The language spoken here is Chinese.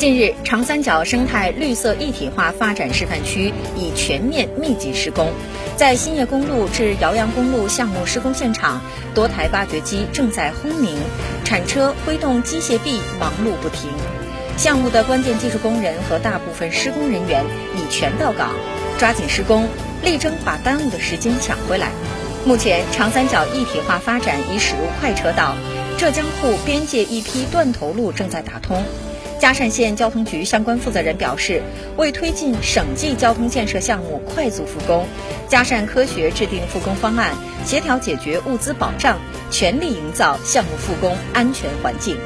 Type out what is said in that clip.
近日，长三角生态绿色一体化发展示范区已全面密集施工。在兴业公路至姚阳公路项目施工现场，多台挖掘机正在轰鸣，铲车挥动机械臂，忙碌不停。项目的关键技术工人和大部分施工人员已全到岗，抓紧施工，力争把耽误的时间抢回来。目前，长三角一体化发展已驶入快车道，浙江沪边界一批断头路正在打通。嘉善县交通局相关负责人表示，为推进省际交通建设项目快速复工，嘉善科学制定复工方案，协调解决物资保障，全力营造项目复工安全环境。